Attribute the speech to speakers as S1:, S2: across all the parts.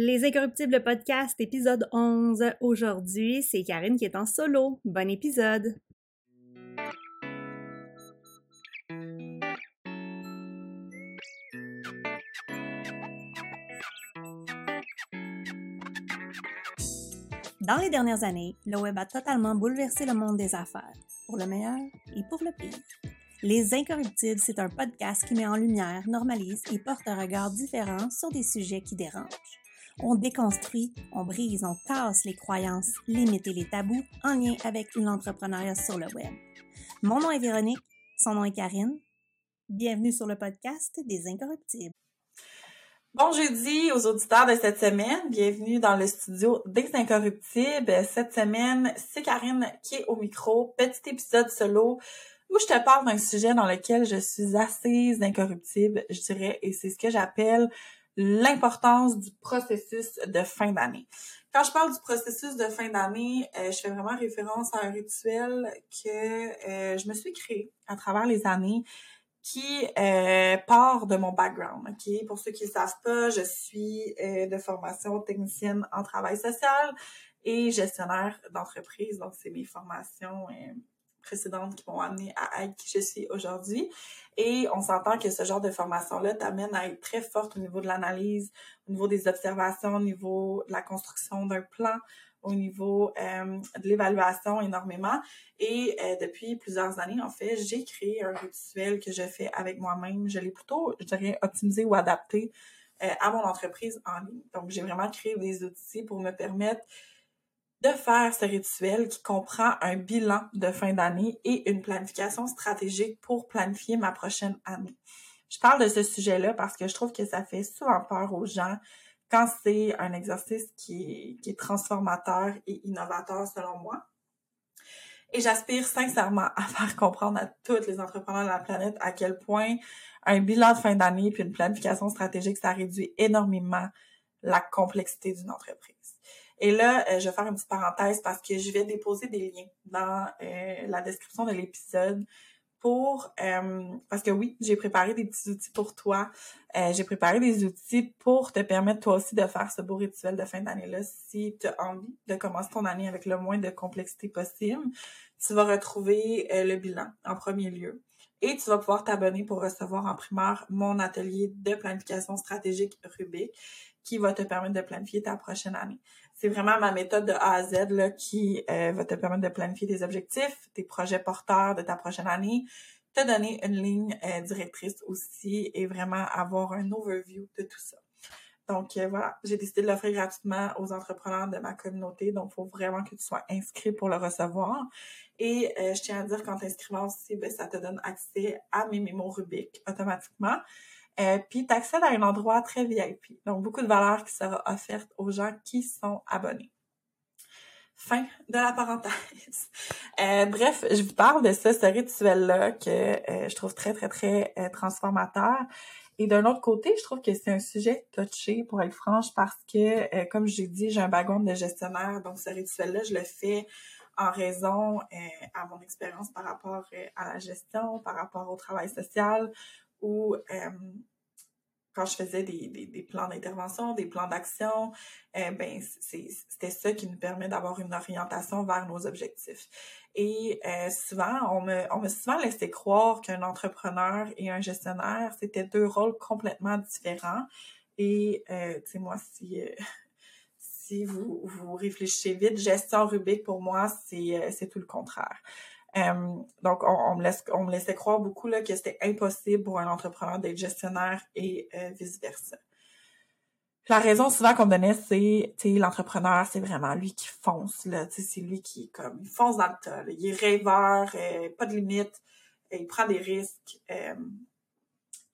S1: Les Incorruptibles podcast, épisode 11. Aujourd'hui, c'est Karine qui est en solo. Bon épisode! Dans les dernières années, le web a totalement bouleversé le monde des affaires, pour le meilleur et pour le pire. Les Incorruptibles, c'est un podcast qui met en lumière, normalise et porte un regard différent sur des sujets qui dérangent. On déconstruit, on brise, on casse les croyances, limites et les tabous en lien avec l'entrepreneuriat sur le web. Mon nom est Véronique, son nom est Karine. Bienvenue sur le podcast des Incorruptibles.
S2: Bon jeudi aux auditeurs de cette semaine. Bienvenue dans le studio des Incorruptibles. Cette semaine, c'est Karine qui est au micro. Petit épisode solo où je te parle d'un sujet dans lequel je suis assise incorruptible, je dirais, et c'est ce que j'appelle l'importance du processus de fin d'année. Quand je parle du processus de fin d'année, euh, je fais vraiment référence à un rituel que euh, je me suis créé à travers les années qui euh, part de mon background. Ok, Pour ceux qui ne savent pas, je suis de formation technicienne en travail social et gestionnaire d'entreprise. Donc, c'est mes formations précédentes qui m'ont amené à être qui je suis aujourd'hui. Et on s'entend que ce genre de formation-là t'amène à être très forte au niveau de l'analyse, au niveau des observations, au niveau de la construction d'un plan, au niveau euh, de l'évaluation énormément. Et euh, depuis plusieurs années, en fait, j'ai créé un rituel que je fais avec moi-même. Je l'ai plutôt, je dirais, optimisé ou adapté euh, à mon entreprise en ligne. Donc, j'ai vraiment créé des outils pour me permettre de faire ce rituel qui comprend un bilan de fin d'année et une planification stratégique pour planifier ma prochaine année. Je parle de ce sujet-là parce que je trouve que ça fait souvent peur aux gens quand c'est un exercice qui est, transformateur et innovateur selon moi. Et j'aspire sincèrement à faire comprendre à tous les entrepreneurs de la planète à quel point un bilan de fin d'année puis une planification stratégique, ça réduit énormément la complexité d'une entreprise. Et là, euh, je vais faire une petite parenthèse parce que je vais déposer des liens dans euh, la description de l'épisode pour euh, parce que oui, j'ai préparé des petits outils pour toi. j'ai préparé des outils pour te permettre toi aussi de faire ce beau rituel de fin d'année-là si tu as envie de commencer ton année avec le moins de complexité possible. Tu vas retrouver le bilan en premier lieu. Et tu vas pouvoir t'abonner pour recevoir en primaire mon atelier de planification stratégique Rubik qui va te permettre de planifier ta prochaine année c'est vraiment ma méthode de A à Z là, qui euh, va te permettre de planifier tes objectifs, tes projets porteurs de ta prochaine année, te donner une ligne euh, directrice aussi et vraiment avoir un overview de tout ça. Donc euh, voilà, j'ai décidé de l'offrir gratuitement aux entrepreneurs de ma communauté. Donc, il faut vraiment que tu sois inscrit pour le recevoir. Et je tiens à dire qu'en t'inscrivant aussi, ben, ça te donne accès à mes mémos Rubik automatiquement. Euh, puis tu accèdes à un endroit très VIP. Donc, beaucoup de valeur qui sera offerte aux gens qui sont abonnés. Fin de la parenthèse. Euh, bref, je vous parle de ce, ce rituel-là que euh, je trouve très, très, très transformateur. Et d'un autre côté, je trouve que c'est un sujet touché, pour être franche, parce que, comme j'ai dit, j'ai un background de gestionnaire. Donc, ce rituel-là, je le fais en raison à mon expérience par rapport à la gestion, par rapport au travail social, ou quand je faisais des, des, plans d'intervention, des plans d'action, eh ben c'était ça qui nous permet d'avoir une orientation vers nos objectifs. Et euh, souvent, on me, on me souvent laissé croire qu'un entrepreneur et un gestionnaire, c'était deux rôles complètement différents. Et, euh, tu sais, moi, si, euh, si vous, vous réfléchissez vite, gestion Rubik, pour moi, c'est tout le contraire. Euh, donc, on, me laisse, on me laissait croire beaucoup là, que c'était impossible pour un entrepreneur d'être gestionnaire et euh, vice-versa. La raison souvent qu'on me donnait, c'est, tu sais, l'entrepreneur, c'est vraiment lui qui fonce, là, tu sais, c'est lui qui, comme, il fonce dans le tas, il est rêveur, euh, pas de limite, il prend des risques,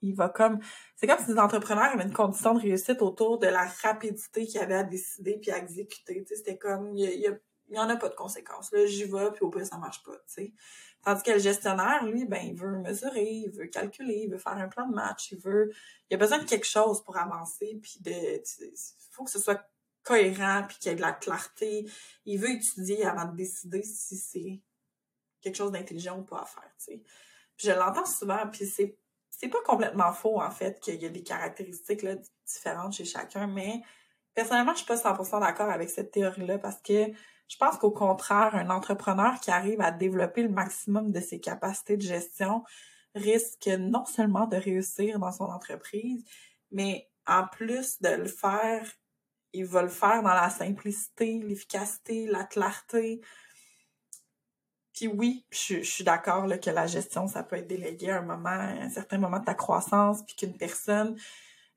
S2: il va comme, c'est comme si les entrepreneurs avaient une condition de réussite autour de la rapidité qu'il avait à décider puis à exécuter, tu sais, c'était comme, il y a il n'y en a pas de conséquences. Là, j'y vais, puis au pire, ça marche pas, tu sais. Tandis que le gestionnaire, lui, ben, il veut mesurer, il veut calculer, il veut faire un plan de match, il veut, il a besoin de quelque chose pour avancer, puis de, il faut que ce soit cohérent, puis qu'il y ait de la clarté. Il veut étudier avant de décider si c'est quelque chose d'intelligent ou pas à faire, tu sais. Puis je l'entends souvent, puis c'est, c'est pas complètement faux, en fait, qu'il y a des caractéristiques, différentes chez chacun, mais personnellement, je suis pas 100% d'accord avec cette théorie-là parce que je pense qu'au contraire, un entrepreneur qui arrive à développer le maximum de ses capacités de gestion risque non seulement de réussir dans son entreprise, mais en plus de le faire, il va le faire dans la simplicité, l'efficacité, la clarté. Puis oui, je, suis d'accord que la gestion, ça peut être délégué à un moment, à un certain moment de ta croissance, puis qu'une personne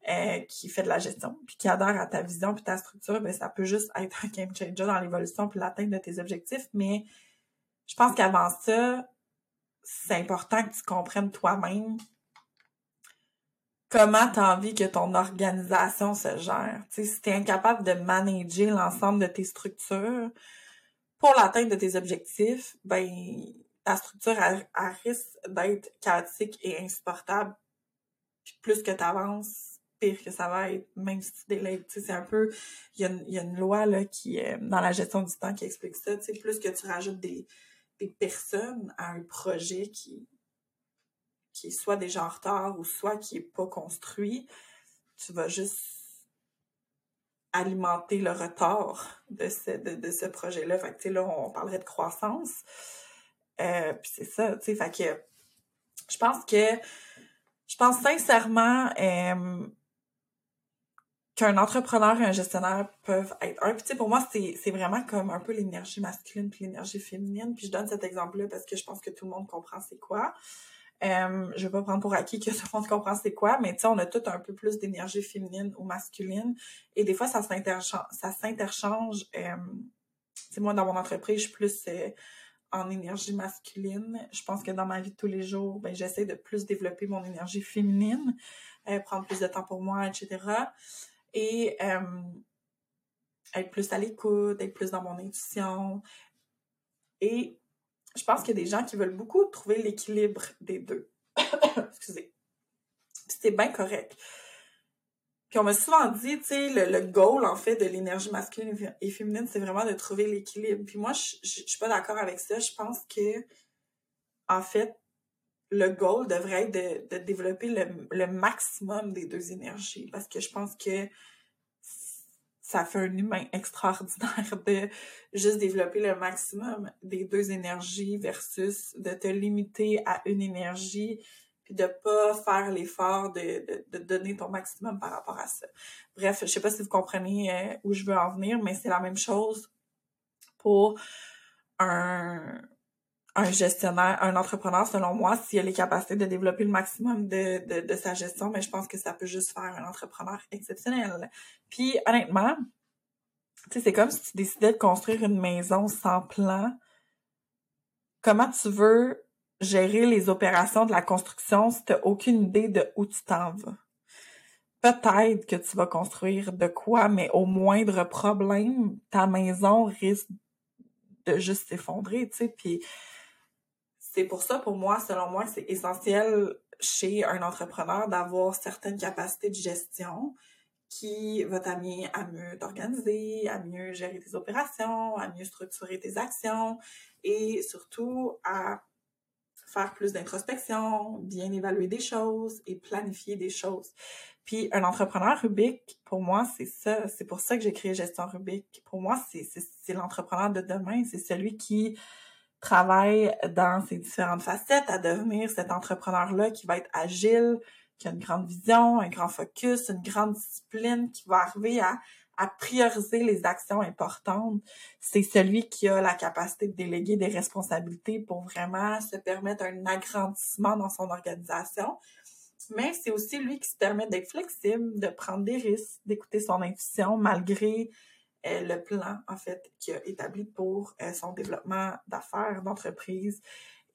S2: euh, qui fait de la gestion, puis qui adhère à ta vision, puis ta structure, ben ça peut juste être un game changer dans l'évolution puis l'atteinte de tes objectifs. Mais je pense qu'avant ça, c'est important que tu comprennes toi-même comment tu as envie que ton organisation se gère. sais, si tu es incapable de manager l'ensemble de tes structures pour l'atteinte de tes objectifs, ben ta structure a, risque d'être chaotique et insupportable. Puis plus que tu avances, pire que ça va être, même si tu délègues. C'est un peu. Il y a, y a, une loi là, qui est dans la gestion du temps qui explique ça. Plus que tu rajoutes des, des personnes à un projet qui, qui est soit déjà en retard ou soit qui est pas construit, tu vas juste alimenter le retard de ce, de, ce projet-là. Fait que, là, on parlerait de croissance. Euh, puis c'est ça, tu sais, fait que je pense que je pense sincèrement euh, qu'un entrepreneur et un gestionnaire peuvent être un. Puis pour moi, c'est vraiment comme un peu l'énergie masculine puis l'énergie féminine. Puis je donne cet exemple-là parce que je pense que tout le monde comprend c'est quoi. Euh, je vais pas prendre pour acquis que tout le monde comprend c'est quoi, mais tu sais, on a tout un peu plus d'énergie féminine ou masculine. Et des fois, ça s'interchange. Euh, moi, dans mon entreprise, je suis plus euh, en énergie masculine. Je pense que dans ma vie de tous les jours, ben, j'essaie de plus développer mon énergie féminine, euh, prendre plus de temps pour moi, etc et euh, être plus à l'écoute, être plus dans mon intuition. Et je pense qu'il y a des gens qui veulent beaucoup trouver l'équilibre des deux. Excusez. C'est bien correct. Puis on m'a souvent dit, tu sais, le, le, goal, en fait, de l'énergie masculine et féminine, c'est vraiment de trouver l'équilibre. Puis moi, je, je, je suis pas d'accord avec ça. Je pense que, en fait, le goal devrait être de, développer le, le, maximum des deux énergies parce que je pense que ça fait un humain extraordinaire de juste développer le maximum des deux énergies versus de te limiter à une énergie puis de pas faire l'effort de, de, de, donner ton maximum par rapport à ça. Bref, je sais pas si vous comprenez euh, où je veux en venir, mais c'est la même chose pour un, un gestionnaire, un entrepreneur, selon moi, s'il a les capacités de développer le maximum de, de, de, sa gestion, mais je pense que ça peut juste faire un entrepreneur exceptionnel. Puis, honnêtement, tu sais, c'est comme si tu décidais de construire une maison sans plan. Comment tu veux gérer les opérations de la construction si tu n'as aucune idée de où tu t'en vas? Peut-être que tu vas construire de quoi, mais au moindre problème, ta maison risque de juste s'effondrer, tu sais, puis c'est pour ça, pour moi, selon moi, c'est essentiel chez un entrepreneur d'avoir certaines capacités de gestion qui va t'amener à mieux t'organiser, à mieux gérer tes opérations, à mieux structurer tes actions et surtout à faire plus d'introspection, bien évaluer des choses et planifier des choses. Puis un entrepreneur Rubik, pour moi, c'est ça. C'est pour ça que j'ai créé Gestion Rubik. Pour moi, c'est l'entrepreneur de demain. C'est celui qui travaille dans ses différentes facettes à devenir cet entrepreneur-là qui va être agile, qui a une grande vision, un grand focus, une grande discipline, qui va arriver à, prioriser les actions importantes. C'est celui qui a la capacité de déléguer des responsabilités pour vraiment se permettre un agrandissement dans son organisation. Mais c'est aussi lui qui se permet d'être flexible, de prendre des risques, d'écouter son intuition malgré le plan, en fait, qu'il a établi pour euh, son développement d'affaires, d'entreprise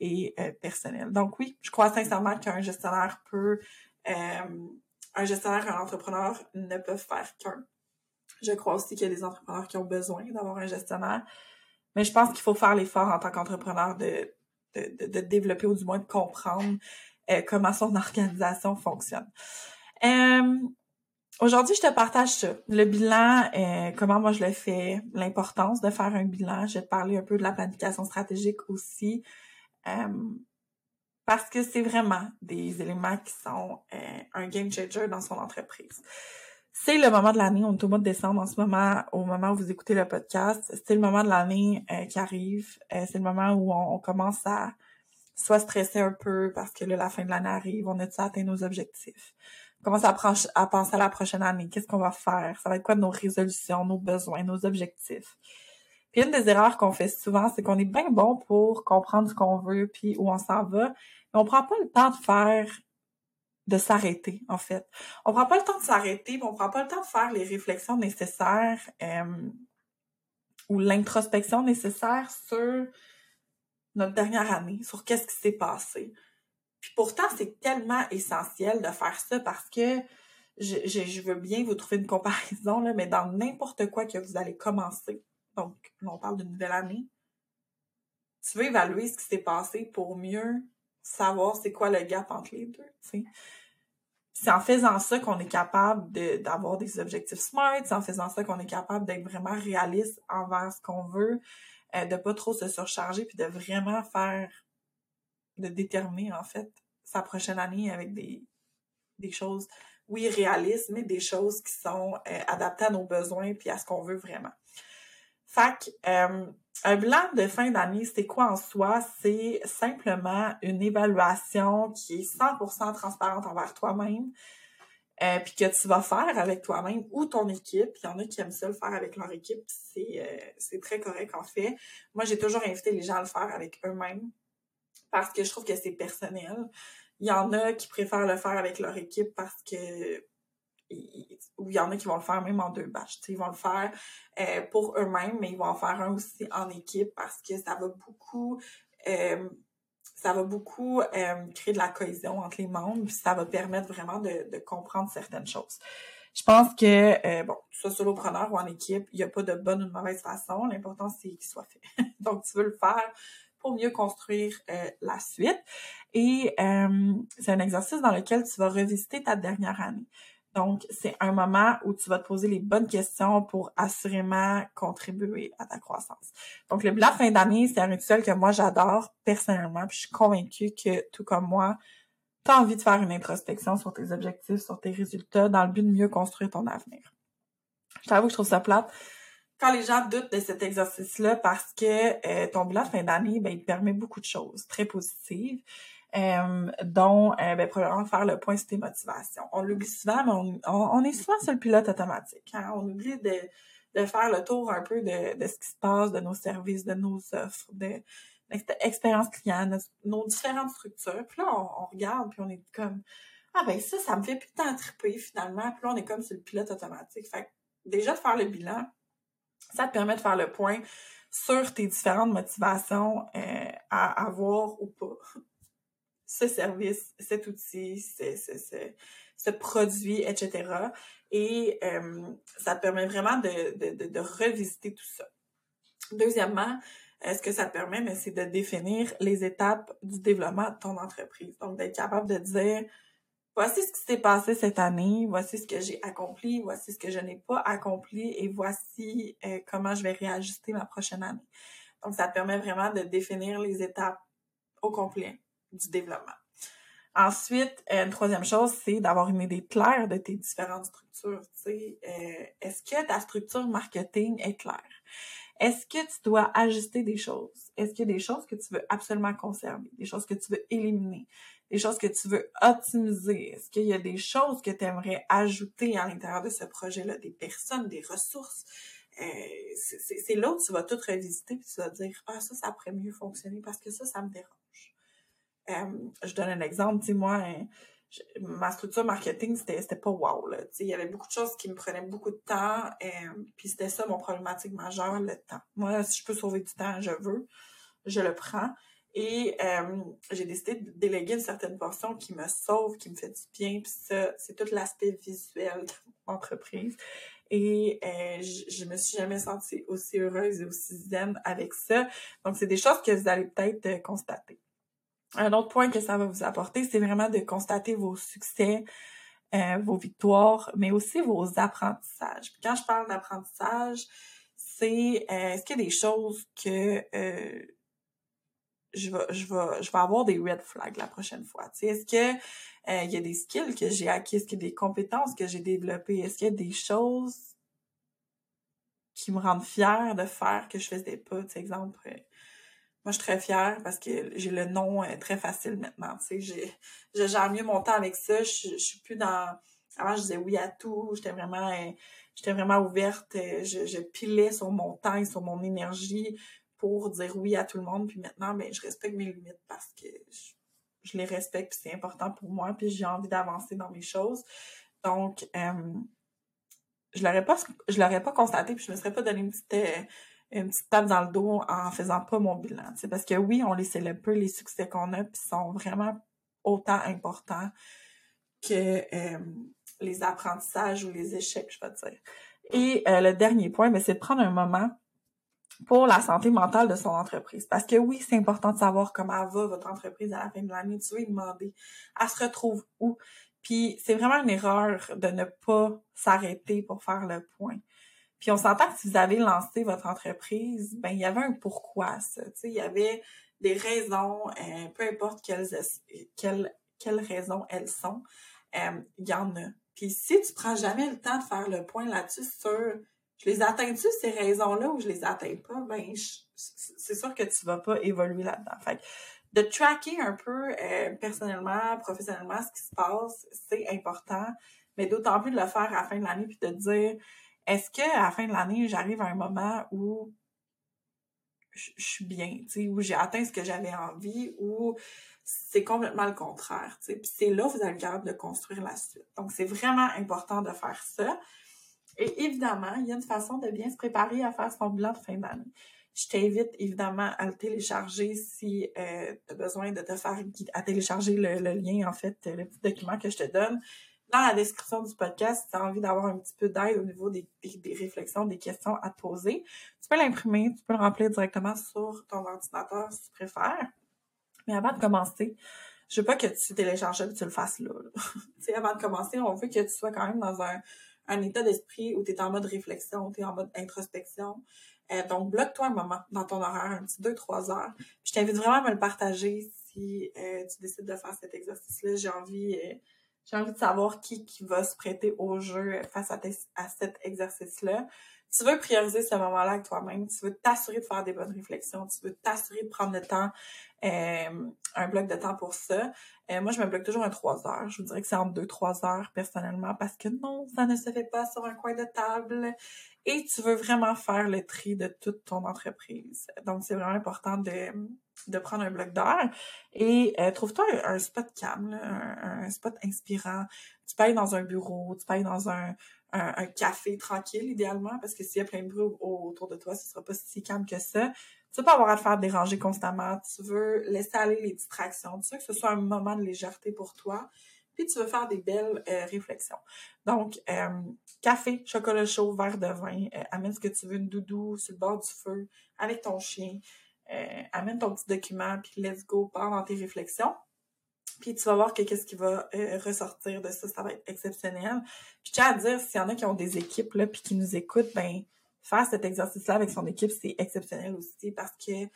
S2: et euh, personnel. Donc oui, je crois sincèrement qu'un gestionnaire peut, un gestionnaire un entrepreneur ne peuvent faire qu'un. Je crois aussi qu'il y a des entrepreneurs qui ont besoin d'avoir un gestionnaire, mais je pense qu'il faut faire l'effort en tant qu'entrepreneur de, de, de, développer ou du moins de comprendre comment son organisation fonctionne. Aujourd'hui, je te partage ça. Le bilan, euh, comment moi je le fais, l'importance de faire un bilan. Je vais te parler un peu de la planification stratégique aussi. Euh, parce que c'est vraiment des éléments qui sont euh, un game changer dans son entreprise. c'est le moment de l'année, on est au mois de décembre en ce moment, au moment où vous écoutez le podcast, c'est le moment de l'année euh, qui arrive, euh, c'est le moment où on, commence à soit stresser un peu parce que là, la fin de l'année arrive, on a-tu atteint nos objectifs? On commence à, à penser à la prochaine année, qu'est-ce qu'on va faire? Ça va être quoi nos résolutions, nos besoins, nos objectifs? Puis une des erreurs qu'on fait souvent, c'est qu'on est bien bon pour comprendre ce qu'on veut puis où on s'en va, mais on prend pas le temps de faire de s'arrêter, en fait. On prend pas le temps de s'arrêter, on prend pas le temps de faire les réflexions nécessaires euh, ou l'introspection nécessaire sur notre dernière année, sur qu'est-ce qui s'est passé. Puis pourtant, c'est tellement essentiel de faire ça parce que je, veux bien vous trouver une comparaison, là, mais dans n'importe quoi que vous allez commencer, donc on parle d'une nouvelle année, tu veux évaluer ce qui s'est passé pour mieux savoir c'est quoi le gap entre les deux. C'est en faisant ça qu'on est capable d'avoir des objectifs smart, c'est en faisant ça qu'on est capable d'être vraiment réaliste envers ce qu'on veut, euh, de pas trop se surcharger, puis de vraiment faire, de déterminer en fait sa prochaine année avec des, choses, oui, réalistes, mais des choses qui sont euh, adaptées à nos besoins puis à ce qu'on veut vraiment. Fait euh, un bilan de fin d'année, c'est quoi en soi? C'est simplement une évaluation qui est 100% transparente envers toi-même, euh, puis que tu vas faire avec toi-même ou ton équipe. Il y en a qui aiment ça le faire avec leur équipe, c'est euh, c'est très correct en fait. Moi, j'ai toujours invité les gens à le faire avec eux-mêmes parce que je trouve que c'est personnel. Il y en a qui préfèrent le faire avec leur équipe parce que ou il y en a qui vont le faire même en deux batchs. Ils vont le faire euh, pour eux-mêmes, mais ils vont en faire un aussi en équipe parce que ça va beaucoup euh, ça va beaucoup euh, créer de la cohésion entre les membres, ça va permettre vraiment de, de comprendre certaines choses. Je pense que, bon, soit solopreneur ou en équipe, il n'y a pas de bonne ou de mauvaise façon. L'important, c'est qu'il soit fait. Donc, tu veux le faire pour mieux construire la suite. Et c'est un exercice dans lequel tu vas revisiter ta dernière année. Donc, c'est un moment où tu vas te poser les bonnes questions pour assurément contribuer à ta croissance. Donc, le bilan fin d'année, c'est un rituel que moi, j'adore personnellement. Puis je suis convaincue que, tout comme moi, tu as envie de faire une introspection sur tes objectifs, sur tes résultats, dans le but de mieux construire ton avenir. Je t'avoue que je trouve ça plate quand les gens doutent de cet exercice-là parce que euh, ton bilan fin d'année, ben, il te permet beaucoup de choses très positives. Euh, dont, euh, ben, premièrement, faire le point sur tes motivations. On l'oublie souvent, mais on, est souvent sur le pilote automatique. Hein? On oublie de, faire le tour un peu de, ce qui se passe, de nos services, de nos offres, de l'expérience client, nos, différentes structures. Puis là, on, regarde, puis on est comme, ah ben ça, ça me fait plus tant triper finalement. Puis là, on est comme sur le pilote automatique. Fait que déjà, de faire le bilan, ça te permet de faire le point sur tes différentes motivations euh, à avoir ou pas ce service, cet outil, ce, ce, ce, produit, etc. Et euh, ça te permet vraiment de, de, de, revisiter tout ça. Deuxièmement, ce que ça te permet, c'est de définir les étapes du développement de ton entreprise. Donc, d'être capable de dire, voici ce qui s'est passé cette année, voici ce que j'ai accompli, voici ce que je n'ai pas accompli et voici euh, comment je vais réajuster ma prochaine année. Donc, ça te permet vraiment de définir les étapes au complet du développement. Ensuite, une troisième chose, c'est d'avoir une idée claire de tes différentes structures. Euh, est-ce que ta structure marketing est claire? Est-ce que tu dois ajuster des choses? Est-ce qu'il y a des choses que tu veux absolument conserver? Des choses que tu veux éliminer? Des choses que tu veux optimiser? Est-ce qu'il y a des choses que tu aimerais ajouter à l'intérieur de ce projet-là? Des personnes, des ressources? Euh, c'est là où tu vas tout revisiter et tu vas dire, ah, ça, ça pourrait mieux fonctionner parce que ça, ça me dérange. Euh, je donne un exemple, tu sais, moi, hein, ma structure marketing, c'était, pas wow, il y avait beaucoup de choses qui me prenaient beaucoup de temps, euh, puis c'était ça mon problématique majeure, le temps. Moi, si je peux sauver du temps, je veux, je le prends. Et euh, j'ai décidé de déléguer une certaine portion qui me sauve, qui me fait du bien, puis ça, c'est tout l'aspect visuel de mon entreprise. Et je, je me suis jamais sentie aussi heureuse et aussi zen avec ça. Donc, c'est des choses que vous allez peut-être constater. Un autre point que ça va vous apporter, c'est vraiment de constater vos succès, euh, vos victoires, mais aussi vos apprentissages. Puis quand je parle d'apprentissage, c'est euh, est-ce qu'il y a des choses que euh, je vais, je vais, je vais avoir des red flags la prochaine fois. Tu sais, est-ce que euh, il y a des skills que j'ai acquis, est-ce qu'il y a des compétences que j'ai développées, est-ce qu'il y a des choses qui me rendent fière de faire que je faisais pas, tu sais, exemple. Euh, moi, je suis très fière parce que j'ai le nom euh, très facile maintenant. Tu sais, je gère mieux mon temps avec ça. Je, je suis plus dans. Avant, je disais oui à tout. J'étais vraiment, j'étais vraiment ouverte. Je, je pilais sur mon temps et sur mon énergie pour dire oui à tout le monde. Puis maintenant, ben, je respecte mes limites parce que je, les respecte, c'est important pour moi, puis j'ai envie d'avancer dans mes choses. Donc, euh, je l'aurais pas, l'aurais pas constaté, puis je me serais pas donné une petite, euh, une petite tape dans le dos en faisant pas mon bilan. Parce que oui, on les célèbre peu, les succès qu'on a, puis sont vraiment autant importants que euh, les apprentissages ou les échecs, je vais dire. Et le dernier point, ben, c'est de prendre un moment pour la santé mentale de son entreprise. Parce que oui, c'est important de savoir comment va votre entreprise à la fin de l'année. Tu veux demander, elle se retrouve où? Puis c'est vraiment une erreur de ne pas s'arrêter pour faire le point. Puis on s'entend que si vous avez lancé votre entreprise, ben il y avait un pourquoi ça. Tu sais, il y avait des raisons, euh, peu importe quelles, quelles, quelles raisons elles sont, euh, il y en a. Puis si tu prends jamais le temps de faire le point là-dessus sur je les atteins-tu ces raisons-là ou je les atteins pas, ben c'est sûr que tu vas pas évoluer là-dedans. Fait de tracker un peu euh, personnellement, professionnellement ce qui se passe, c'est important, mais d'autant plus de le faire à la fin de l'année puis de dire est-ce que à la fin de l'année, j'arrive à un moment où je, suis bien, où j'ai atteint ce que j'avais envie ou c'est complètement le contraire, tu sais. Puis c'est là que vous allez être capable de construire la suite. Donc c'est vraiment important de faire ça. Et évidemment, il y a une façon de bien se préparer à faire son bilan de fin d'année. Je t'invite évidemment à le télécharger si euh, tu as besoin de te faire à télécharger le, lien, en fait, le petit document que je te donne. Dans la description du podcast, si tu as envie d'avoir un petit peu d'aide au niveau des, des, réflexions, des questions à te poser, tu peux l'imprimer, tu peux le remplir directement sur ton ordinateur si tu préfères. Mais avant de commencer, je veux pas que tu télécharges et que tu le fasses là. sais, avant de commencer, on veut que tu sois quand même dans un un état d'esprit où tu es en mode réflexion, tu es en mode introspection. Euh, donc, bloque-toi un moment dans ton horaire, un petit 2-3 heures. je t'invite vraiment à me le partager si euh, tu décides de faire cet exercice-là. J'ai envie, euh, j'ai envie de savoir qui, qui va se prêter au jeu face à, à cet exercice-là. Tu veux prioriser ce moment-là avec toi-même. Tu veux t'assurer de faire des bonnes réflexions. Tu veux t'assurer de prendre le temps, un bloc de temps pour ça. Euh, moi, je me bloque toujours un 3 heures. Je vous dirais que c'est entre 2-3 heures personnellement parce que non, ça ne se fait pas sur un coin de table. Et tu veux vraiment faire le tri de toute ton entreprise. Donc, c'est vraiment important de, de prendre un bloc d'heures. Et euh, trouve-toi un, spot calme, un, spot inspirant. Tu peux aller dans un bureau, tu peux aller dans un, un, café tranquille, idéalement, parce que s'il y a plein de bruit autour de toi, ce sera pas si calme que ça tu veux pas avoir à te faire déranger constamment, tu veux laisser aller les distractions, tu veux que ce soit un moment de légèreté pour toi, puis tu veux faire des belles euh, réflexions. Donc, euh, café, chocolat chaud, verre de vin, euh, amène ce que tu veux, une doudou sur le bord du feu, avec ton chien, amène ton petit document, puis let's go, pars dans tes réflexions. Puis tu vas voir que qu'est-ce qui va ressortir de ça, ça va être exceptionnel. Puis tiens à dire, s'il y en a qui ont des équipes, là, puis qui nous écoutent, ben faire cet exercice-là avec son équipe, c'est exceptionnel aussi parce que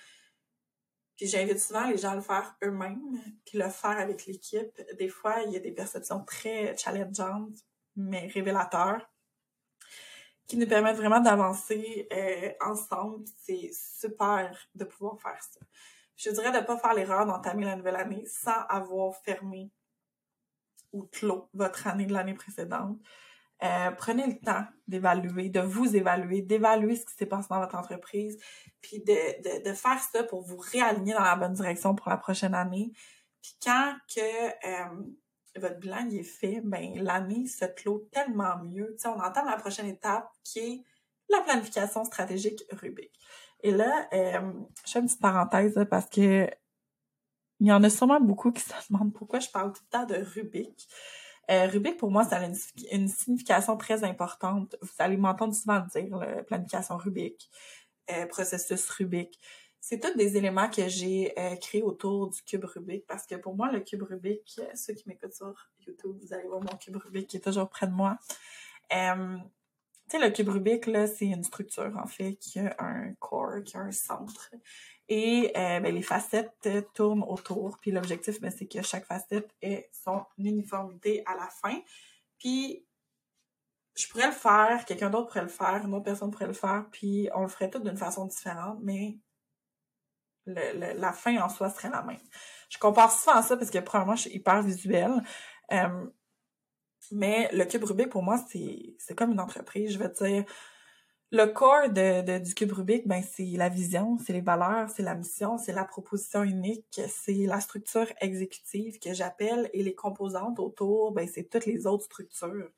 S2: puis j'invite souvent les gens à le faire eux-mêmes, puis le faire avec l'équipe. Des fois, il y a des perceptions très challengeantes, mais révélateurs, qui nous permettent vraiment d'avancer euh, ensemble. C'est super de pouvoir faire ça. Je dirais de ne pas faire l'erreur d'entamer la nouvelle année sans avoir fermé ou clos votre année de l'année précédente. Euh, prenez le temps d'évaluer, de vous évaluer, d'évaluer ce qui s'est passé dans votre entreprise, puis de, de, faire ça pour vous réaligner dans la bonne direction pour la prochaine année. Puis quand que euh, votre bilan est fait, ben l'année se clôt tellement mieux. sais, on entend la prochaine étape qui est la planification stratégique Rubik. Et là, euh, je fais une petite parenthèse parce que il y en a sûrement beaucoup qui se demandent pourquoi je parle tout le temps de Rubik. Euh, Rubik, pour moi, ça a une, signification très importante. Vous allez m'entendre souvent dire, planification Rubik, euh, processus Rubik. C'est tous des éléments que j'ai euh, créés autour du cube Rubik parce que pour moi, le cube Rubik, ceux qui m'écoutent sur YouTube, vous allez voir mon cube Rubik qui est toujours près de moi. Tu sais, le cube Rubik, là, c'est une structure, en fait, qui a un corps, qui a un centre. Et euh, ben, les facettes tournent autour. Puis l'objectif, ben, c'est que chaque facette ait son uniformité à la fin. Puis je pourrais le faire, quelqu'un d'autre pourrait le faire, une autre personne pourrait le faire, puis on le ferait tout d'une façon différente, mais la fin en soi serait la même. Je compare souvent ça parce que probablement je suis hyper visuelle. Euh, mais le cube Rubik, pour moi, c'est comme une entreprise. Je veux dire, le corps de, du cube Rubik, ben, c'est la vision, c'est les valeurs, c'est la mission, c'est la proposition unique, c'est la structure exécutive que j'appelle et les composantes autour, ben, c'est toutes les autres structures.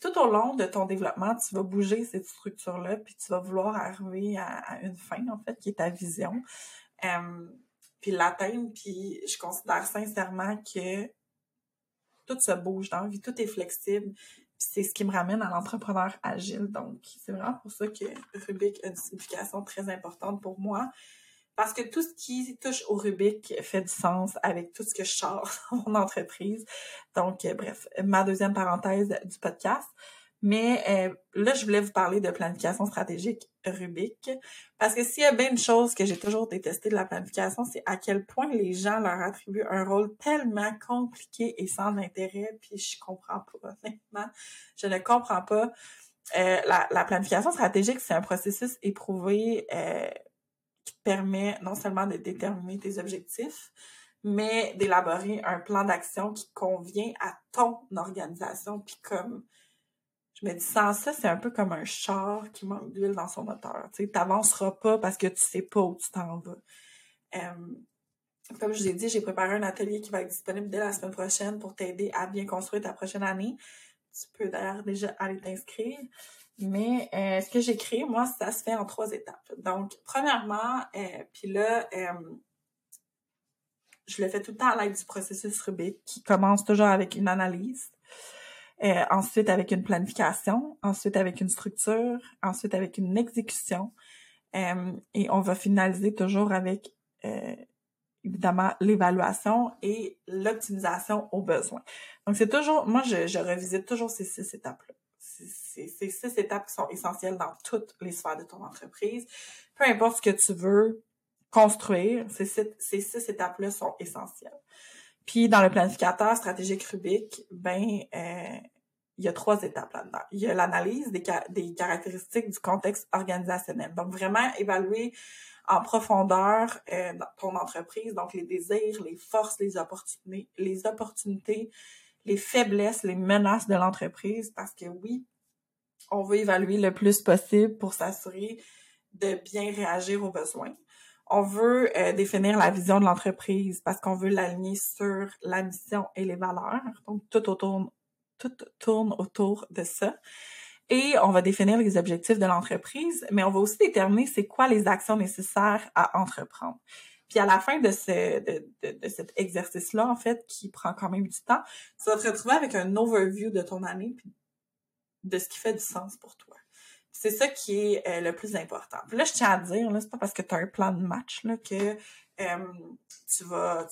S2: tout au long de ton développement, tu vas bouger cette structure-là, puis tu vas vouloir arriver à, une fin, en fait, qui est ta vision. Puis l'atteindre, puis je considère sincèrement que tout se bouge dans la vie, tout est flexible. C'est ce qui me ramène à l'entrepreneur agile. Donc, c'est vraiment pour ça que Rubik a une signification très importante pour moi. Parce que tout ce qui touche au Rubik fait du sens avec tout ce que je sors dans mon entreprise. Donc, euh, bref, ma deuxième parenthèse du podcast. Mais euh, là, je voulais vous parler de planification stratégique Rubik. Parce que s'il y a bien une chose que j'ai toujours détesté de la planification, c'est à quel point les gens leur attribuent un rôle tellement compliqué et sans intérêt, puis je comprends pas, honnêtement. Je ne comprends pas. Euh, la, planification stratégique, c'est un processus éprouvé euh, qui permet non seulement de déterminer tes objectifs, mais d'élaborer un plan d'action qui convient à ton organisation, puis comme je me dis, sans ça, c'est un peu comme un char qui manque d'huile dans son moteur. Tu n'avanceras pas parce que tu sais pas où tu t'en vas. comme je l'ai dit, j'ai préparé un atelier qui va être disponible dès la semaine prochaine pour t'aider à bien construire ta prochaine année. Tu peux d'ailleurs déjà aller t'inscrire. Mais euh, ce que j'ai créé, moi, ça se fait en trois étapes. Donc, premièrement, euh, puis là, je le fais tout le temps à l'aide du processus Rubik qui commence toujours avec une analyse. Euh, ensuite avec une planification, ensuite avec une structure, ensuite avec une exécution. Euh, et on va finaliser toujours avec euh, évidemment l'évaluation et l'optimisation aux besoins. Donc c'est toujours, moi je, je revisite toujours ces six étapes-là. Ces, six étapes qui sont essentielles dans toutes les sphères de ton entreprise. Peu importe ce que tu veux construire, ces, ces six étapes-là sont essentielles. Puis dans le planificateur stratégique Rubik, ben euh, il y a trois étapes là-dedans. Il y a l'analyse des, des caractéristiques du contexte organisationnel. Donc vraiment évaluer en profondeur euh, ton entreprise, donc les désirs, les forces, les opportunités, les opportunités, les faiblesses, les menaces de l'entreprise, parce que oui, on veut évaluer le plus possible pour s'assurer de bien réagir aux besoins. On veut euh, définir la vision de l'entreprise parce qu'on veut l'aligner sur la mission et les valeurs. Donc, tout, autour, tout tourne autour de ça. Et on va définir les objectifs de l'entreprise, mais on va aussi déterminer c'est quoi les actions nécessaires à entreprendre. Puis à la fin de, ce, de, de, cet exercice-là, en fait, qui prend quand même du temps, tu vas te retrouver avec un overview de ton année, puis de ce qui fait du sens pour toi. C'est ça qui est euh, le plus important. Puis là, je tiens à dire, c'est pas parce que tu un plan de match là, que euh, tu vas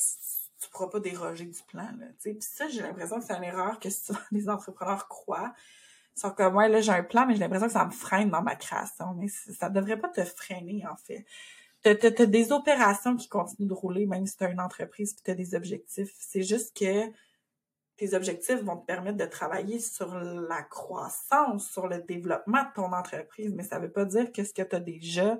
S2: tu, pourras pas déroger du plan. Là, Puis ça, j'ai l'impression que c'est une erreur que souvent les entrepreneurs croient. Sont comme ouais, là, j'ai un plan, mais j'ai l'impression que ça me freine dans ma création. Mais ça devrait pas te freiner, en fait. T'as as, des opérations qui continuent de rouler, même si tu as une entreprise et tu as des objectifs. C'est juste que tes objectifs vont te permettre de travailler sur la croissance, sur le développement de ton entreprise, mais ça veut pas dire que ce que tu as déjà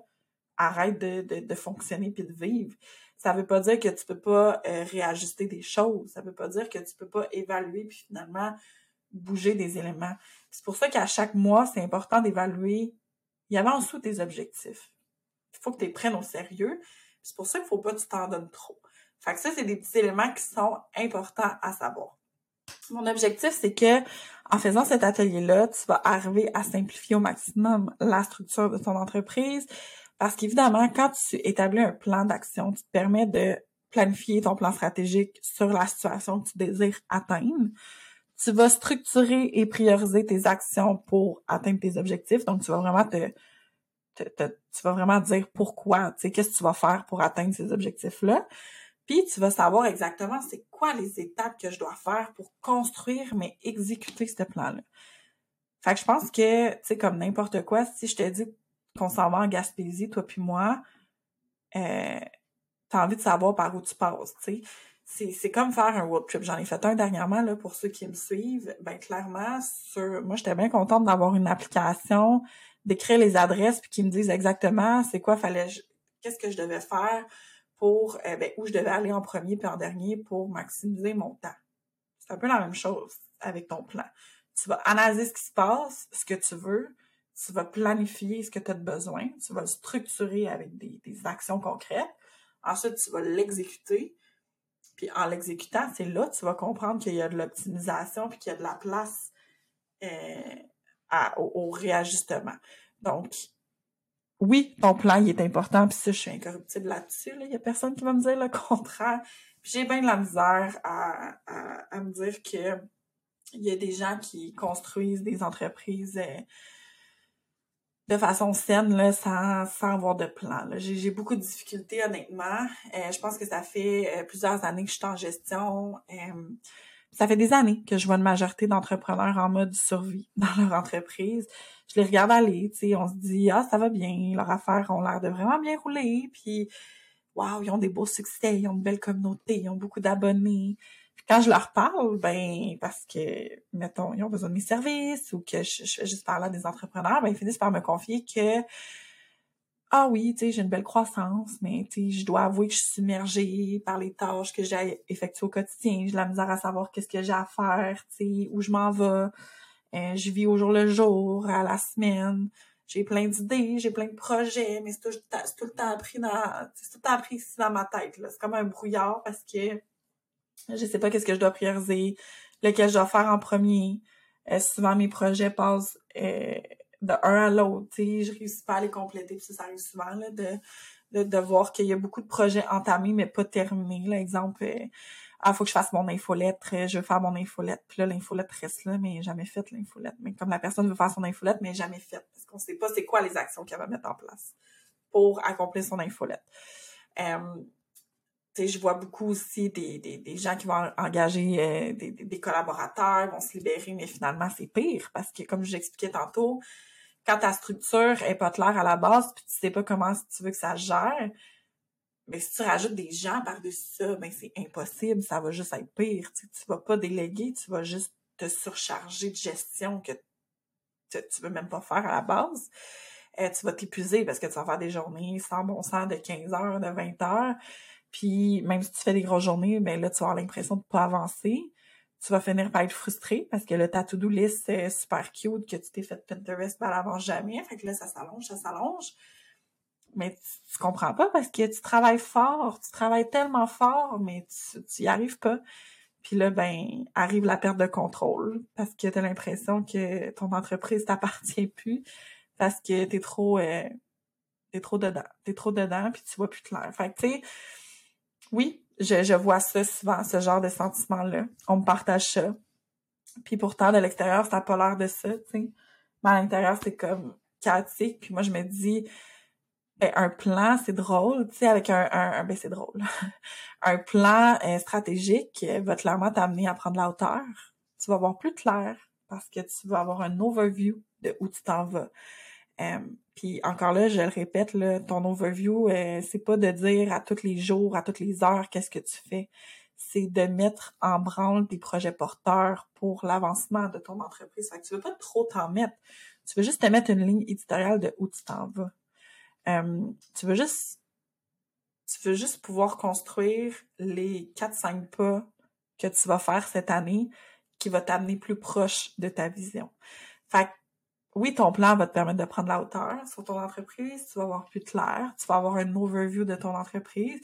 S2: arrête de, de, de fonctionner puis de vivre. Ça veut pas dire que tu peux pas euh, réajuster des choses. Ça veut pas dire que tu peux pas évaluer puis finalement bouger des éléments. C'est pour ça qu'à chaque mois, c'est important d'évaluer. Il y avait en dessous tes objectifs. Il faut que tu les prennes au sérieux. C'est pour ça qu'il faut pas que tu t'en donnes trop. Fait que ça, c'est des petits éléments qui sont importants à savoir. Mon objectif, c'est que en faisant cet atelier-là, tu vas arriver à simplifier au maximum la structure de ton entreprise. Parce qu'évidemment, quand tu établis un plan d'action, tu te permets de planifier ton plan stratégique sur la situation que tu désires atteindre. Tu vas structurer et prioriser tes actions pour atteindre tes objectifs. Donc, tu vas vraiment te, tu vas vraiment dire pourquoi, tu sais, qu'est-ce que tu vas faire pour atteindre ces objectifs-là. Puis tu vas savoir exactement c'est quoi les étapes que je dois faire pour construire mais exécuter ce plan-là. Fait que je pense que, tu sais, comme n'importe quoi, si je te dis qu'on s'en va en Gaspésie, toi puis moi, euh, t'as envie de savoir par où tu passes, tu sais. C'est, comme faire un road trip. J'en ai fait un dernièrement, là, pour ceux qui me suivent. Ben, clairement, sur, moi, j'étais bien contente d'avoir une application, d'écrire les adresses puis qu'ils me disent exactement c'est quoi fallait, qu'est-ce que je devais faire pour, euh, ben, où je devais aller en premier puis en dernier pour maximiser mon temps. C'est un peu la même chose avec ton plan. Tu vas analyser ce qui se passe, ce que tu veux, tu vas planifier ce que tu as besoin, tu vas le structurer avec des, actions concrètes. Ensuite, tu vas l'exécuter. Puis en l'exécutant, c'est là que tu vas comprendre qu'il y a de l'optimisation puis qu'il y a de la place euh, au, réajustement. Donc, oui, ton plan, il est important, puis ça, je suis incorruptible là-dessus. Il y a personne qui va me dire le contraire. j'ai bien de la misère à, à, me dire que il y a des gens qui construisent des entreprises euh, de façon saine, sans, sans avoir de plan. J'ai beaucoup de difficultés, honnêtement. Euh, je pense que ça fait euh, plusieurs années que je suis en gestion. Ça fait des années que je vois une majorité d'entrepreneurs en mode survie dans leur entreprise. Je les regarde aller, tu sais, on se dit ah ça va bien, leurs affaires ont l'air de vraiment bien rouler, puis waouh ils ont des beaux succès, ils ont une belle communauté, ils ont beaucoup d'abonnés quand je leur parle, ben parce que, mettons, ils ont besoin de mes services ou que je, fais juste parler à des entrepreneurs, ben ils finissent par me confier que ah oui, tu sais, j'ai une belle croissance, mais tu sais, je dois avouer que je suis submergée par les tâches que j'ai effectuées au quotidien. J'ai la misère à savoir qu'est-ce que j'ai à faire, tu sais, où je m'en vais. Euh, je vis au jour le jour, à la semaine. J'ai plein d'idées, j'ai plein de projets, mais c'est tout, tout, le temps pris dans, c'est tout le temps pris ici dans ma tête. C'est comme un brouillard parce que je sais pas qu'est-ce que je dois prioriser, lequel je dois faire en premier. Euh, souvent, mes projets passent euh, de un à l'autre, je réussis pas à les compléter, puis ça, arrive souvent, là, de, de, voir qu'il y a beaucoup de projets entamés, mais pas terminés. Là, exemple, euh, ah, faut que je fasse mon infolettre, euh, je veux faire mon infolettre, puis là, l'infolettre reste là, mais jamais faite, l'infolettre. Mais comme la personne veut faire son infolettre, mais jamais faite, parce qu'on sait pas c'est quoi les actions qu'elle va mettre en place pour accomplir son infolettre. Euh, je vois beaucoup aussi des, des, des, gens qui vont engager euh, des, des, collaborateurs, vont se libérer, mais finalement, c'est pire parce que, comme je l'expliquais tantôt, quand ta structure est pas claire à la base, puis tu sais pas comment tu veux que ça gère, mais si tu rajoutes des gens par-dessus ça, ben c'est impossible, ça va juste être pire. Tu, tu vas pas déléguer, tu vas juste te surcharger de gestion que tu, tu veux même pas faire à la base. Euh, tu vas t'épuiser parce que tu vas faire des journées sans bon sens de 15 heures, de 20 heures. Puis même si tu fais des grosses journées, ben là, tu vas avoir l'impression de pas avancer. Tu vas finir par être frustré parce que le ta to-do list, c'est super cute que tu t'es fait Pinterest, elle avance jamais. Fait que là, ça s'allonge, ça s'allonge. Mais tu, comprends pas parce que tu travailles fort, tu travailles tellement fort, mais tu, tu y arrives pas. Puis là, ben, arrive la perte de contrôle parce que tu as l'impression que ton entreprise t'appartient plus parce que t'es trop, euh, t'es trop dedans. T'es trop dedans puis tu vois plus clair. Fait que, tu sais, oui, je, je vois ça souvent, ce genre de sentiment-là. On me partage ça. Puis pourtant, de l'extérieur, ça n'a pas l'air de ça, tu sais. Mais à l'intérieur, c'est comme chaotique. Puis moi, je me dis, ben, un plan, c'est drôle, tu sais, avec un, un, ben c'est drôle. un plan euh, stratégique va clairement t'amener à prendre la hauteur. Tu vas voir plus clair parce que tu vas avoir un overview de où tu t'en vas. Euh, puis encore là, je le répète, là, ton overview, euh, c'est pas de dire à tous les jours, à toutes les heures, qu'est-ce que tu fais. C'est de mettre en branle des projets porteurs pour l'avancement de ton entreprise. Fait que tu veux pas trop t'en mettre. Tu veux juste te mettre une ligne éditoriale de où tu t'en vas. Euh, tu veux juste tu veux juste pouvoir construire les 4-5 pas que tu vas faire cette année qui va t'amener plus proche de ta vision. Fait que oui, ton plan va te permettre de prendre la hauteur sur ton entreprise, tu vas avoir plus clair, tu vas avoir un overview de ton entreprise.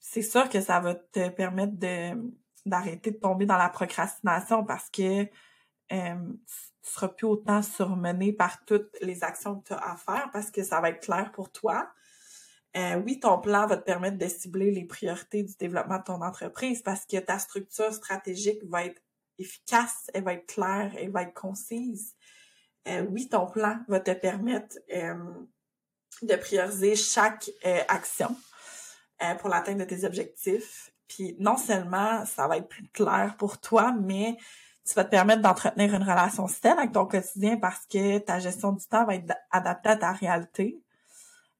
S2: C'est sûr que ça va te permettre de d'arrêter de tomber dans la procrastination parce que euh, tu seras plus autant surmené par toutes les actions que tu as à faire parce que ça va être clair pour toi. Euh, oui, ton plan va te permettre de cibler les priorités du développement de ton entreprise parce que ta structure stratégique va être efficace, elle va être claire, elle va être concise. Euh, oui, ton plan va te permettre euh, de prioriser chaque euh, action pour l'atteinte de tes objectifs. Puis non seulement ça va être plus clair pour toi, mais Tu vas te permettre d'entretenir une relation saine avec ton quotidien parce que ta gestion du temps va être adaptée à ta réalité.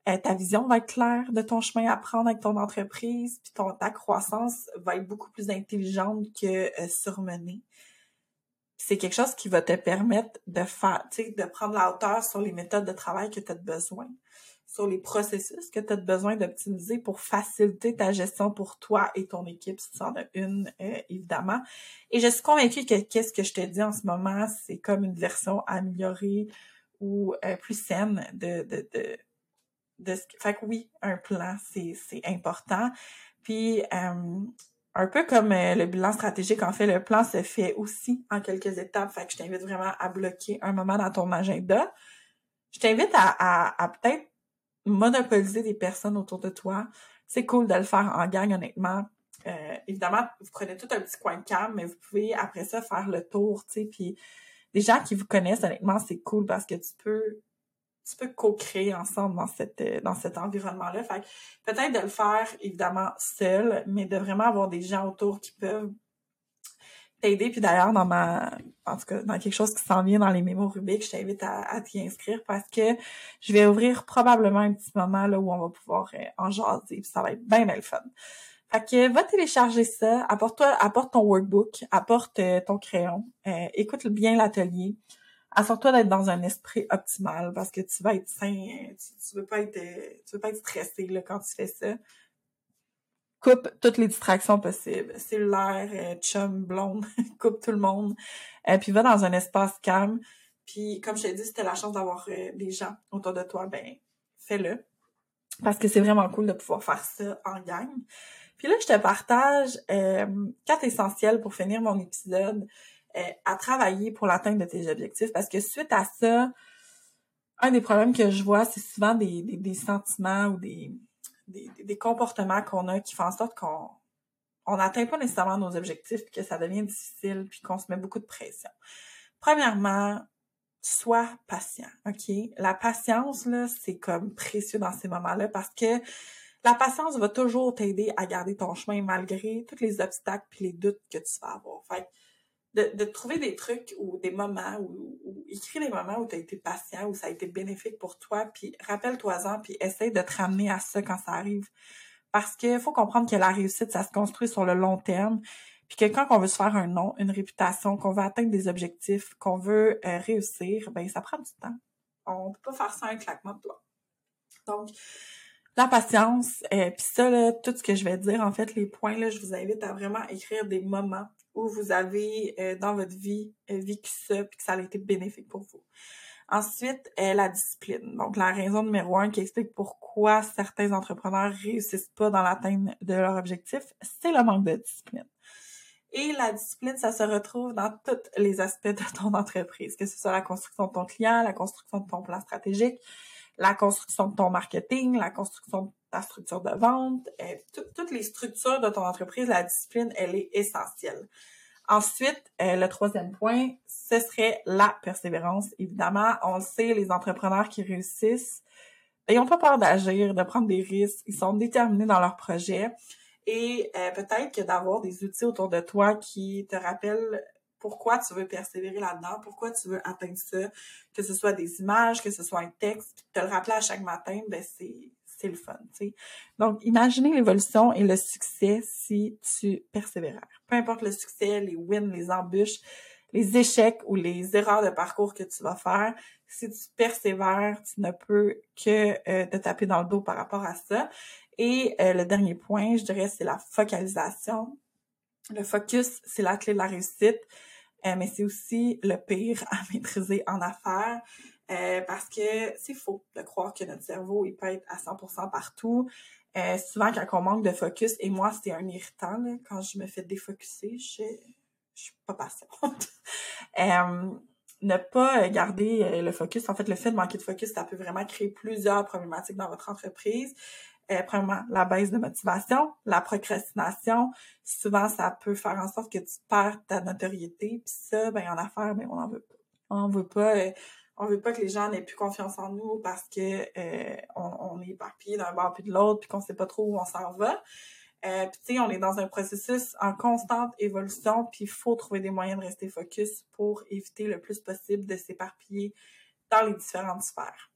S2: Euh, ta vision va être claire de ton chemin à prendre avec ton entreprise, puis ton, ta croissance va être beaucoup plus intelligente que euh, surmenée. C'est quelque chose qui va te permettre de faire, de prendre la hauteur sur les méthodes de travail que tu as besoin sur les processus que tu as besoin d'optimiser pour faciliter ta gestion pour toi et ton équipe, si tu en as une, euh, évidemment. Et je suis convaincue que qu'est-ce que je te dis en ce moment, c'est comme une version améliorée ou euh, plus saine de, de, de, de ce Fait que oui, un plan, c'est, c'est important. Puis, euh, un peu comme le bilan stratégique, en fait, le plan se fait aussi en quelques étapes. Fait que je t'invite vraiment à bloquer un moment dans ton agenda. Je t'invite à, à, à peut-être monopoliser des personnes autour de toi. C'est cool de le faire en gang, honnêtement. Euh, évidemment, vous prenez tout un petit coin de calme, mais vous pouvez après ça faire le tour, tu sais, puis les gens qui vous connaissent, honnêtement, c'est cool parce que tu peux tu peux co-créer ensemble dans cette dans cet environnement-là. Fait peut-être de le faire évidemment seul, mais de vraiment avoir des gens autour qui peuvent t'aider. Puis d'ailleurs, dans ma, en tout cas, dans quelque chose qui s'en vient dans les mémos Rubik, je t'invite à, t'y inscrire parce que je vais ouvrir probablement un petit moment là où on va pouvoir euh, en jaser. Puis ça va être bien, bien le fun. Fait que va télécharger ça, apporte-toi, apporte ton workbook, apporte euh, ton crayon, euh, écoute bien l'atelier. Assure-toi d'être dans un esprit optimal parce que tu vas être sain, tu, tu veux pas être, tu veux pas être stressé là, quand tu fais ça coupe toutes les distractions possibles. Cellulaire, euh, chum, blonde, coupe tout le monde. euh, puis va dans un espace calme. Puis comme je t'ai dit, si t'as la chance d'avoir euh, des gens autour de toi, ben fais-le. Parce que c'est vraiment cool de pouvoir faire ça en gang. Puis là, je te partage quatre essentiels pour finir mon épisode à travailler pour l'atteinte de tes objectifs. Parce que suite à ça, un des problèmes que je vois, c'est souvent des, des sentiments ou des, des, comportements qu'on a qui font en sorte qu'on on n'atteint pas nécessairement nos objectifs, puis que ça devient difficile, puis qu'on se met beaucoup de pression. Premièrement, sois patient, OK? La patience, là, c'est comme précieux dans ces moments-là parce que la patience va toujours t'aider à garder ton chemin malgré tous les obstacles puis les doutes que tu vas avoir. Fait de, de trouver des trucs ou des moments ou, ou écrire des moments où tu as été patient, où ça a été bénéfique pour toi, puis rappelle-toi-en, puis essaye de te ramener à ça quand ça arrive. Parce qu'il faut comprendre que la réussite, ça se construit sur le long terme, puis que quand on veut se faire un nom, une réputation, qu'on veut atteindre des objectifs, qu'on veut euh, réussir, ben ça prend du temps. On peut pas faire ça un claquement de doigts. Donc, la patience, euh, puis ça, là, tout ce que je vais dire, en fait, les points, là, je vous invite à vraiment écrire des moments où vous avez euh, dans votre vie euh, vécu ça puis que ça a été bénéfique pour vous. Ensuite, euh, la discipline. Donc, la raison numéro un qui explique pourquoi certains entrepreneurs réussissent pas dans l'atteinte de leur objectif, c'est le manque de discipline. Et la discipline, ça se retrouve dans tous les aspects de ton entreprise, que ce soit la construction de ton client, la construction de ton plan stratégique, la construction de ton marketing, la construction de ta structure de vente, euh, toutes les structures de ton entreprise, la discipline, elle est essentielle. Ensuite, euh, le troisième point, ce serait la persévérance. Évidemment, on le sait, les entrepreneurs qui réussissent, ils n'ont pas peur d'agir, de prendre des risques, ils sont déterminés dans leur projet. Et euh, peut-être que d'avoir des outils autour de toi qui te rappellent pourquoi tu veux persévérer là-dedans, pourquoi tu veux atteindre ça, que ce soit des images, que ce soit un texte, te le rappeler à chaque matin, ben c'est c'est le fun, tu sais. Donc, imaginez l'évolution et le succès si tu persévères. Peu importe le succès, les wins, les embûches, les échecs ou les erreurs de parcours que tu vas faire, si tu persévères, tu ne peux que euh, te taper dans le dos par rapport à ça. Et euh, le dernier point, je dirais, c'est la focalisation. Le focus, c'est la clé de la réussite, euh, mais c'est aussi le pire à maîtriser en affaires. Euh, parce que c'est faux de croire que notre cerveau il peut être à 100% partout. Euh, souvent quand on manque de focus, et moi c'est un irritant là, quand je me fais défocuser, je, je suis pas patiente. euh, ne pas garder euh, le focus, en fait le fait de manquer de focus, ça peut vraiment créer plusieurs problématiques dans votre entreprise. Premièrement, la baisse de motivation, la procrastination. Souvent, ça peut faire en sorte que tu perds ta notoriété. Puis ça, ben en affaires, ben on n'en veut pas. On veut pas. Euh, on veut pas que les gens n'aient plus confiance en nous parce que euh, on, est éparpillé d'un bord puis de l'autre puis qu'on sait pas trop où on s'en va. Euh, puis tu sais, on est dans un processus en constante évolution, puis il faut trouver des moyens de rester focus pour éviter le plus possible de s'éparpiller dans les différentes sphères.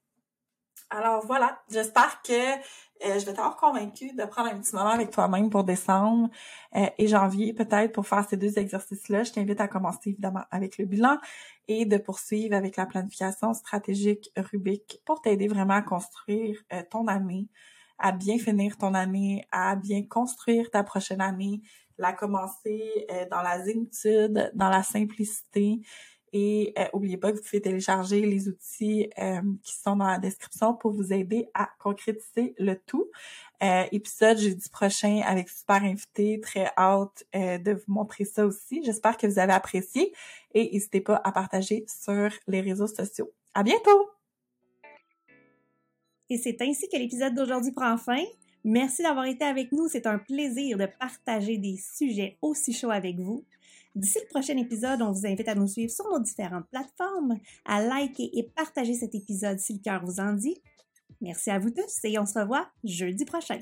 S2: Alors voilà, j'espère que euh, je vais t'avoir convaincu de prendre un petit moment avec toi-même pour décembre euh, et janvier peut-être pour faire ces deux exercices-là. Je t'invite à commencer évidemment avec le bilan et de poursuivre avec la planification stratégique Rubik pour t'aider vraiment à construire euh, ton année, à bien finir ton année, à bien construire ta prochaine année, la commencer dans la zénitude, dans la simplicité et euh, oubliez pas que vous pouvez télécharger les outils euh, qui sont dans la description pour vous aider à concrétiser le tout. Euh, épisode jeudi prochain avec super invité, très hâte euh, de vous montrer ça aussi. J'espère que vous avez apprécié et n'hésitez pas à partager sur les réseaux sociaux. À bientôt!
S1: Et c'est ainsi que l'épisode d'aujourd'hui prend fin. Merci d'avoir été avec nous. C'est un plaisir de partager des sujets aussi chauds avec vous. D'ici le prochain épisode, on vous invite à nous suivre sur nos différentes plateformes, à liker et partager cet épisode si le cœur vous en dit. Merci à vous tous et on se revoit jeudi prochain.